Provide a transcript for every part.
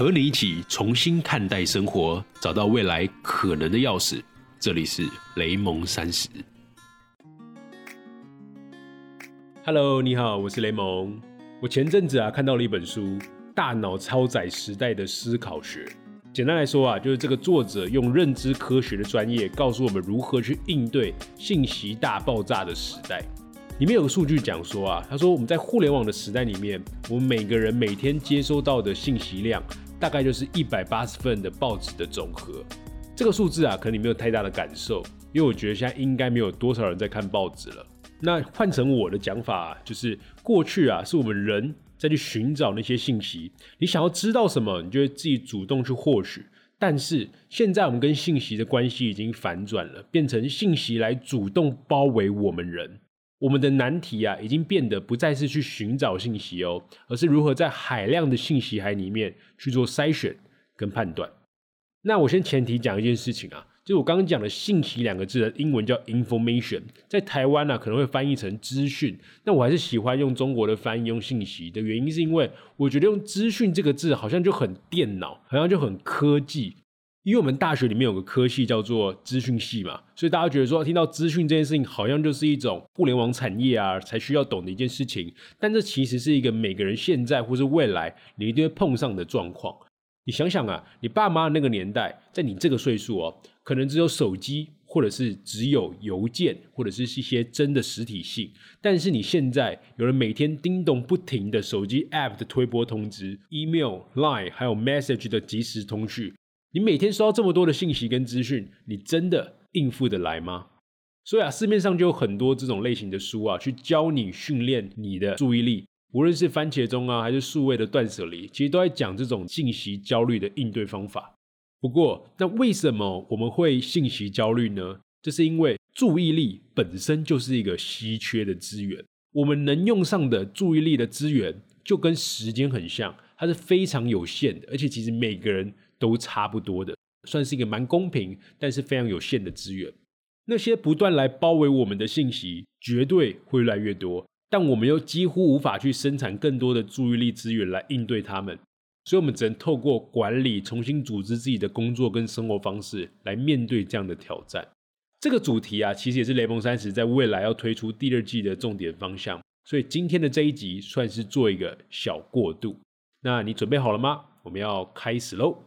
和你一起重新看待生活，找到未来可能的钥匙。这里是雷蒙三十。Hello，你好，我是雷蒙。我前阵子啊看到了一本书《大脑超载时代的思考学》。简单来说啊，就是这个作者用认知科学的专业告诉我们如何去应对信息大爆炸的时代。里面有个数据讲说啊，他说我们在互联网的时代里面，我们每个人每天接收到的信息量大概就是一百八十份的报纸的总和。这个数字啊，可能你没有太大的感受，因为我觉得现在应该没有多少人在看报纸了。那换成我的讲法，就是过去啊，是我们人再去寻找那些信息。你想要知道什么，你就会自己主动去获取。但是现在我们跟信息的关系已经反转了，变成信息来主动包围我们人。我们的难题啊，已经变得不再是去寻找信息哦，而是如何在海量的信息海里面去做筛选跟判断。那我先前提讲一件事情啊。就我刚刚讲的“信息”两个字的英文叫 “information”，在台湾呢可能会翻译成“资讯”。那我还是喜欢用中国的翻译用“信息”的原因，是因为我觉得用“资讯”这个字好像就很电脑，好像就很科技。因为我们大学里面有个科系叫做资讯系嘛，所以大家觉得说听到资讯这件事情，好像就是一种互联网产业啊才需要懂的一件事情。但这其实是一个每个人现在或是未来你一定会碰上的状况。你想想啊，你爸妈那个年代，在你这个岁数哦。可能只有手机，或者是只有邮件，或者是一些真的实体信。但是你现在有了每天叮咚不停的手机 App 的推播通知、Email、Line 还有 Message 的即时通讯，你每天收到这么多的信息跟资讯，你真的应付得来吗？所以啊，市面上就有很多这种类型的书啊，去教你训练你的注意力，无论是番茄钟啊，还是数位的断舍离，其实都在讲这种信息焦虑的应对方法。不过，那为什么我们会信息焦虑呢？这是因为注意力本身就是一个稀缺的资源，我们能用上的注意力的资源就跟时间很像，它是非常有限的，而且其实每个人都差不多的，算是一个蛮公平，但是非常有限的资源。那些不断来包围我们的信息，绝对会越来越多，但我们又几乎无法去生产更多的注意力资源来应对它们。所以，我们只能透过管理，重新组织自己的工作跟生活方式，来面对这样的挑战。这个主题啊，其实也是雷蒙三十在未来要推出第二季的重点方向。所以，今天的这一集算是做一个小过渡。那你准备好了吗？我们要开始喽。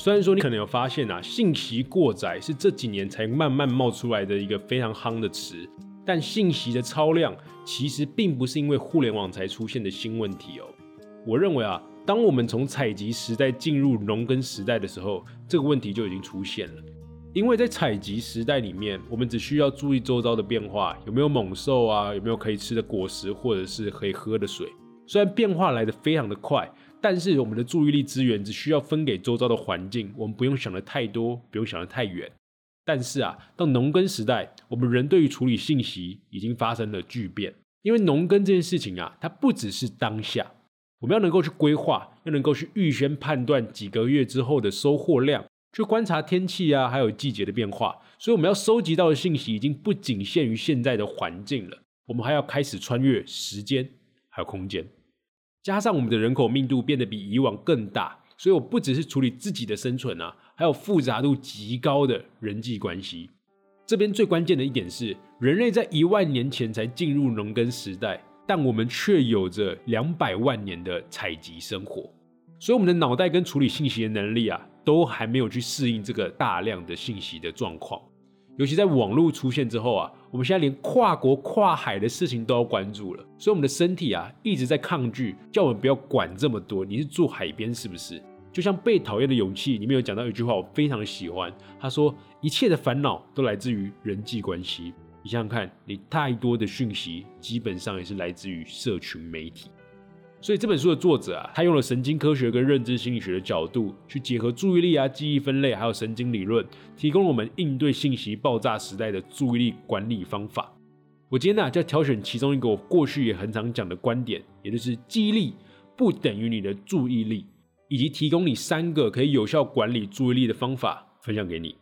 虽然说你可能有发现啊，信息过载是这几年才慢慢冒出来的一个非常夯的词，但信息的超量其实并不是因为互联网才出现的新问题哦。我认为啊，当我们从采集时代进入农耕时代的时候，这个问题就已经出现了。因为在采集时代里面，我们只需要注意周遭的变化，有没有猛兽啊，有没有可以吃的果实，或者是可以喝的水。虽然变化来得非常的快，但是我们的注意力资源只需要分给周遭的环境，我们不用想的太多，不用想的太远。但是啊，到农耕时代，我们人对于处理信息已经发生了巨变。因为农耕这件事情啊，它不只是当下。我们要能够去规划，要能够去预先判断几个月之后的收获量，去观察天气啊，还有季节的变化。所以我们要收集到的信息已经不仅限于现在的环境了，我们还要开始穿越时间还有空间。加上我们的人口密度变得比以往更大，所以我不只是处理自己的生存啊，还有复杂度极高的人际关系。这边最关键的一点是，人类在一万年前才进入农耕时代。但我们却有着两百万年的采集生活，所以我们的脑袋跟处理信息的能力啊，都还没有去适应这个大量的信息的状况。尤其在网络出现之后啊，我们现在连跨国跨海的事情都要关注了，所以我们的身体啊一直在抗拒，叫我们不要管这么多。你是住海边是不是？就像被讨厌的勇气里面有讲到一句话，我非常喜欢，他说一切的烦恼都来自于人际关系。你想想看，你太多的讯息基本上也是来自于社群媒体，所以这本书的作者啊，他用了神经科学跟认知心理学的角度去结合注意力啊、记忆分类还有神经理论，提供了我们应对信息爆炸时代的注意力管理方法。我今天呢，就要挑选其中一个我过去也很常讲的观点，也就是记忆力不等于你的注意力，以及提供你三个可以有效管理注意力的方法，分享给你。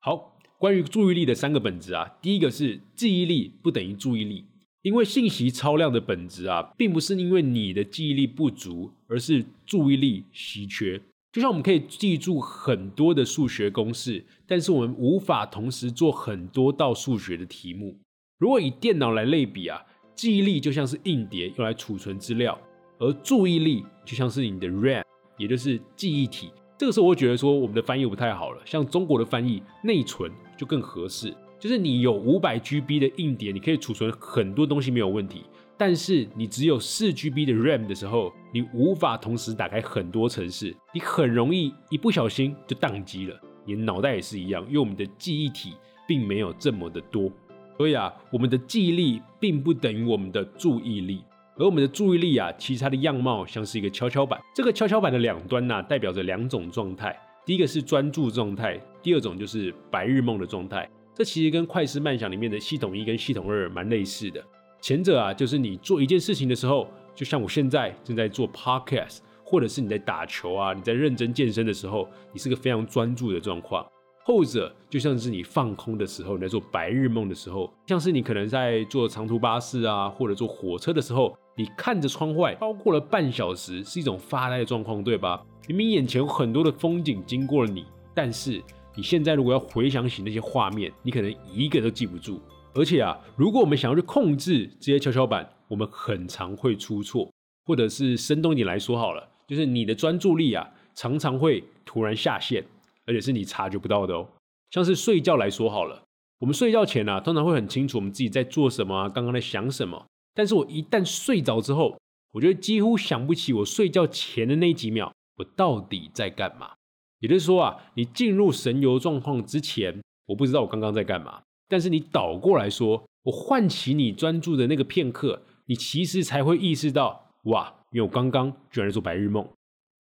好。关于注意力的三个本质啊，第一个是记忆力不等于注意力。因为信息超量的本质啊，并不是因为你的记忆力不足，而是注意力稀缺。就像我们可以记住很多的数学公式，但是我们无法同时做很多道数学的题目。如果以电脑来类比啊，记忆力就像是硬碟用来储存资料，而注意力就像是你的 RAM，也就是记忆体。这个时候我觉得说我们的翻译不太好了，像中国的翻译内存就更合适。就是你有五百 GB 的硬碟，你可以储存很多东西没有问题。但是你只有四 GB 的 RAM 的时候，你无法同时打开很多程式，你很容易一不小心就宕机了。你脑袋也是一样，因为我们的记忆体并没有这么的多，所以啊，我们的记忆力并不等于我们的注意力。而我们的注意力啊，其实它的样貌像是一个跷跷板，这个跷跷板的两端呢，代表着两种状态。第一个是专注状态，第二种就是白日梦的状态。这其实跟快思慢想里面的系统一跟系统二蛮类似的。前者啊，就是你做一件事情的时候，就像我现在正在做 podcast，或者是你在打球啊，你在认真健身的时候，你是个非常专注的状况。后者就像是你放空的时候，你在做白日梦的时候，像是你可能在坐长途巴士啊，或者坐火车的时候，你看着窗外超过了半小时，是一种发呆的状况，对吧？明明眼前有很多的风景经过了你，但是。你现在如果要回想起那些画面，你可能一个都记不住。而且啊，如果我们想要去控制这些跷跷板，我们很常会出错。或者是生动一点来说好了，就是你的专注力啊，常常会突然下线，而且是你察觉不到的哦。像是睡觉来说好了，我们睡觉前啊，通常会很清楚我们自己在做什么，刚刚在想什么。但是我一旦睡着之后，我觉得几乎想不起我睡觉前的那几秒，我到底在干嘛。也就是说啊，你进入神游状况之前，我不知道我刚刚在干嘛。但是你倒过来说，我唤起你专注的那个片刻，你其实才会意识到，哇，因为我刚刚居然在做白日梦。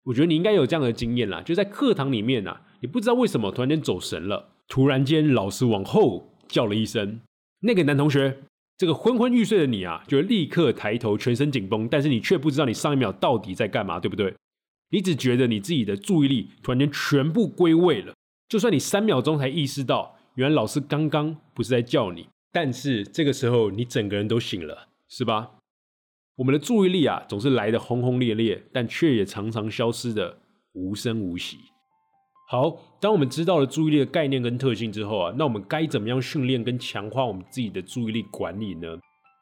我觉得你应该有这样的经验啦，就在课堂里面啊，你不知道为什么突然间走神了，突然间老师往后叫了一声，那个男同学，这个昏昏欲睡的你啊，就立刻抬头，全身紧绷，但是你却不知道你上一秒到底在干嘛，对不对？你只觉得你自己的注意力突然间全部归位了，就算你三秒钟才意识到，原来老师刚刚不是在叫你，但是这个时候你整个人都醒了，是吧？我们的注意力啊，总是来的轰轰烈烈，但却也常常消失的无声无息。好，当我们知道了注意力的概念跟特性之后啊，那我们该怎么样训练跟强化我们自己的注意力管理呢？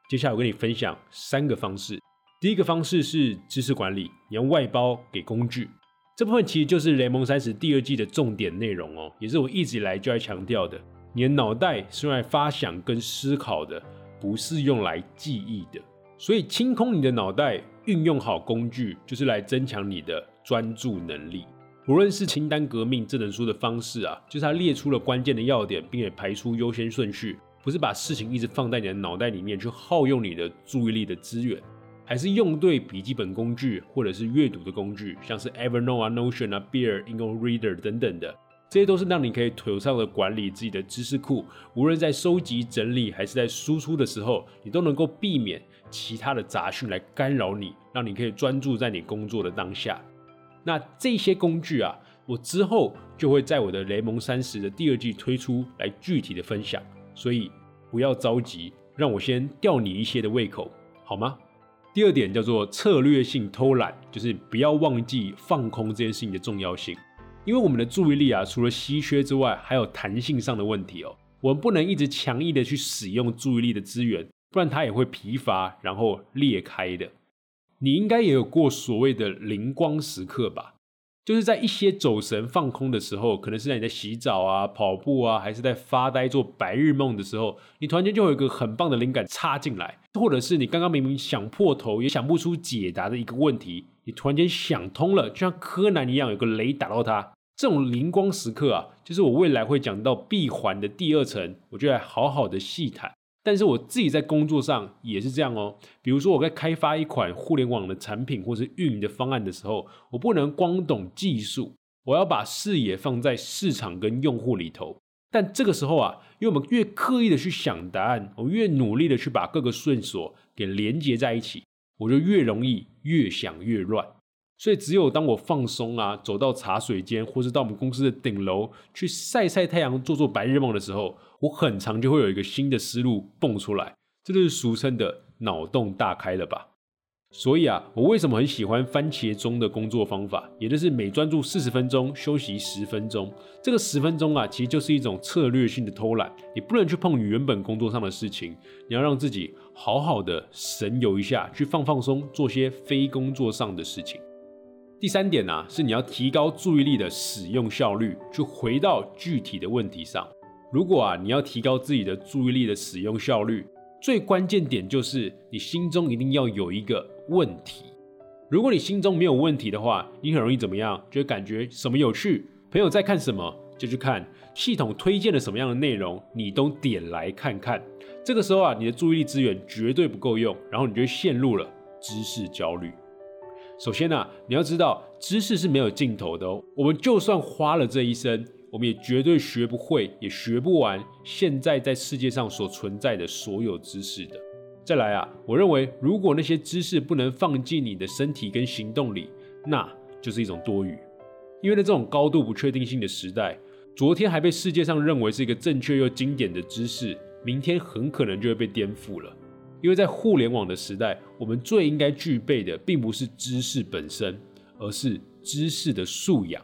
接下来我跟你分享三个方式。第一个方式是知识管理，你要外包给工具。这部分其实就是《雷蒙三十》第二季的重点内容哦，也是我一直以来就在强调的。你的脑袋是用来发想跟思考的，不是用来记忆的。所以清空你的脑袋，运用好工具，就是来增强你的专注能力。无论是清单革命这本书的方式啊，就是它列出了关键的要点，并且排出优先顺序，不是把事情一直放在你的脑袋里面去耗用你的注意力的资源。还是用对笔记本工具，或者是阅读的工具，像是 Evernote 啊、Notion 啊、Bear、i n g o Reader 等等的，这些都是让你可以妥善的管理自己的知识库。无论在收集、整理，还是在输出的时候，你都能够避免其他的杂讯来干扰你，让你可以专注在你工作的当下。那这些工具啊，我之后就会在我的雷蒙三十的第二季推出来具体的分享，所以不要着急，让我先吊你一些的胃口，好吗？第二点叫做策略性偷懒，就是不要忘记放空这件事情的重要性。因为我们的注意力啊，除了稀缺之外，还有弹性上的问题哦。我们不能一直强硬的去使用注意力的资源，不然它也会疲乏，然后裂开的。你应该也有过所谓的灵光时刻吧？就是在一些走神放空的时候，可能是在你在洗澡啊、跑步啊，还是在发呆做白日梦的时候，你突然间就会有一个很棒的灵感插进来，或者是你刚刚明明想破头也想不出解答的一个问题，你突然间想通了，就像柯南一样，有个雷打到他。这种灵光时刻啊，就是我未来会讲到闭环的第二层，我就来好好的细谈。但是我自己在工作上也是这样哦。比如说我在开发一款互联网的产品或是运营的方案的时候，我不能光懂技术，我要把视野放在市场跟用户里头。但这个时候啊，因为我们越刻意的去想答案，我越努力的去把各个顺索给连接在一起，我就越容易越想越乱。所以只有当我放松啊，走到茶水间，或是到我们公司的顶楼去晒晒太阳、做做白日梦的时候，我很常就会有一个新的思路蹦出来，这就是俗称的脑洞大开了吧？所以啊，我为什么很喜欢番茄钟的工作方法，也就是每专注四十分钟，休息十分钟。这个十分钟啊，其实就是一种策略性的偷懒。你不能去碰你原本工作上的事情，你要让自己好好的神游一下，去放放松，做些非工作上的事情。第三点呢，是你要提高注意力的使用效率，去回到具体的问题上。如果啊，你要提高自己的注意力的使用效率，最关键点就是你心中一定要有一个。问题，如果你心中没有问题的话，你很容易怎么样？就感觉什么有趣，朋友在看什么就去看，系统推荐了什么样的内容，你都点来看看。这个时候啊，你的注意力资源绝对不够用，然后你就陷入了知识焦虑。首先呢，你要知道知识是没有尽头的哦。我们就算花了这一生，我们也绝对学不会，也学不完现在在世界上所存在的所有知识的。再来啊，我认为如果那些知识不能放进你的身体跟行动里，那就是一种多余。因为在这种高度不确定性的时代，昨天还被世界上认为是一个正确又经典的知识，明天很可能就会被颠覆了。因为在互联网的时代，我们最应该具备的并不是知识本身，而是知识的素养。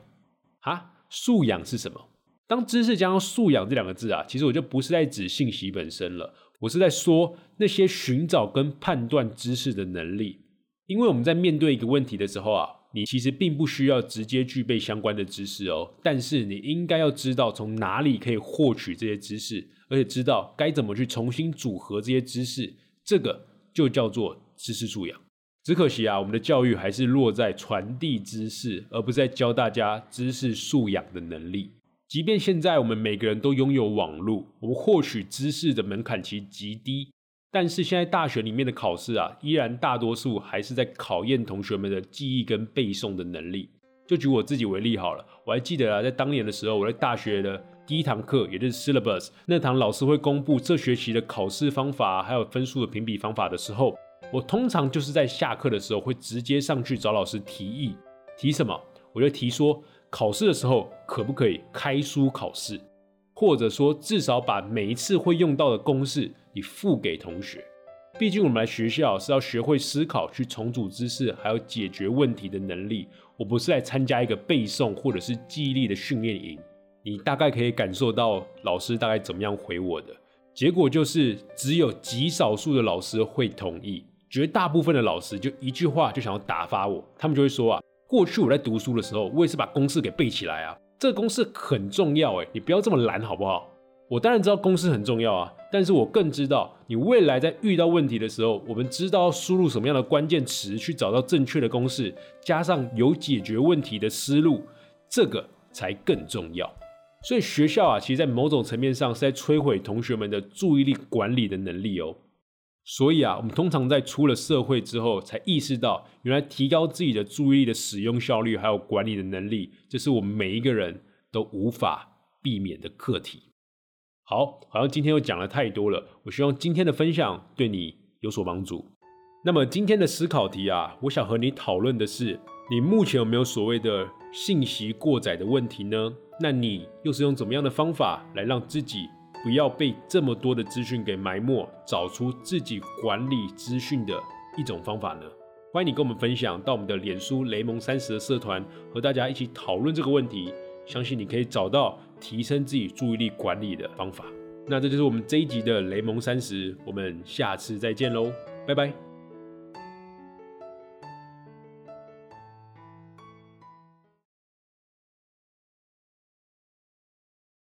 啊，素养是什么？当知识加上素养这两个字啊，其实我就不是在指信息本身了。我是在说那些寻找跟判断知识的能力，因为我们在面对一个问题的时候啊，你其实并不需要直接具备相关的知识哦，但是你应该要知道从哪里可以获取这些知识，而且知道该怎么去重新组合这些知识，这个就叫做知识素养。只可惜啊，我们的教育还是落在传递知识，而不是在教大家知识素养的能力。即便现在我们每个人都拥有网络，我们获取知识的门槛其实极低，但是现在大学里面的考试啊，依然大多数还是在考验同学们的记忆跟背诵的能力。就举我自己为例好了，我还记得啊，在当年的时候，我在大学的第一堂课，也就是 syllabus 那堂，老师会公布这学期的考试方法，还有分数的评比方法的时候，我通常就是在下课的时候会直接上去找老师提议，提什么？我就提说。考试的时候可不可以开书考试，或者说至少把每一次会用到的公式你付给同学？毕竟我们来学校是要学会思考、去重组知识，还有解决问题的能力。我不是来参加一个背诵或者是记忆力的训练营。你大概可以感受到老师大概怎么样回我的结果，就是只有极少数的老师会同意，绝大部分的老师就一句话就想要打发我，他们就会说啊。过去我在读书的时候，我也是把公式给背起来啊。这个公式很重要哎，你不要这么懒好不好？我当然知道公式很重要啊，但是我更知道你未来在遇到问题的时候，我们知道要输入什么样的关键词去找到正确的公式，加上有解决问题的思路，这个才更重要。所以学校啊，其实在某种层面上是在摧毁同学们的注意力管理的能力哦。所以啊，我们通常在出了社会之后，才意识到，原来提高自己的注意力的使用效率，还有管理的能力，这是我们每一个人都无法避免的课题。好，好像今天又讲了太多了，我希望今天的分享对你有所帮助。那么今天的思考题啊，我想和你讨论的是，你目前有没有所谓的信息过载的问题呢？那你又是用怎么样的方法来让自己？不要被这么多的资讯给埋没，找出自己管理资讯的一种方法呢？欢迎你跟我们分享到我们的脸书雷蒙三十的社团，和大家一起讨论这个问题。相信你可以找到提升自己注意力管理的方法。那这就是我们这一集的雷蒙三十，我们下次再见喽，拜拜。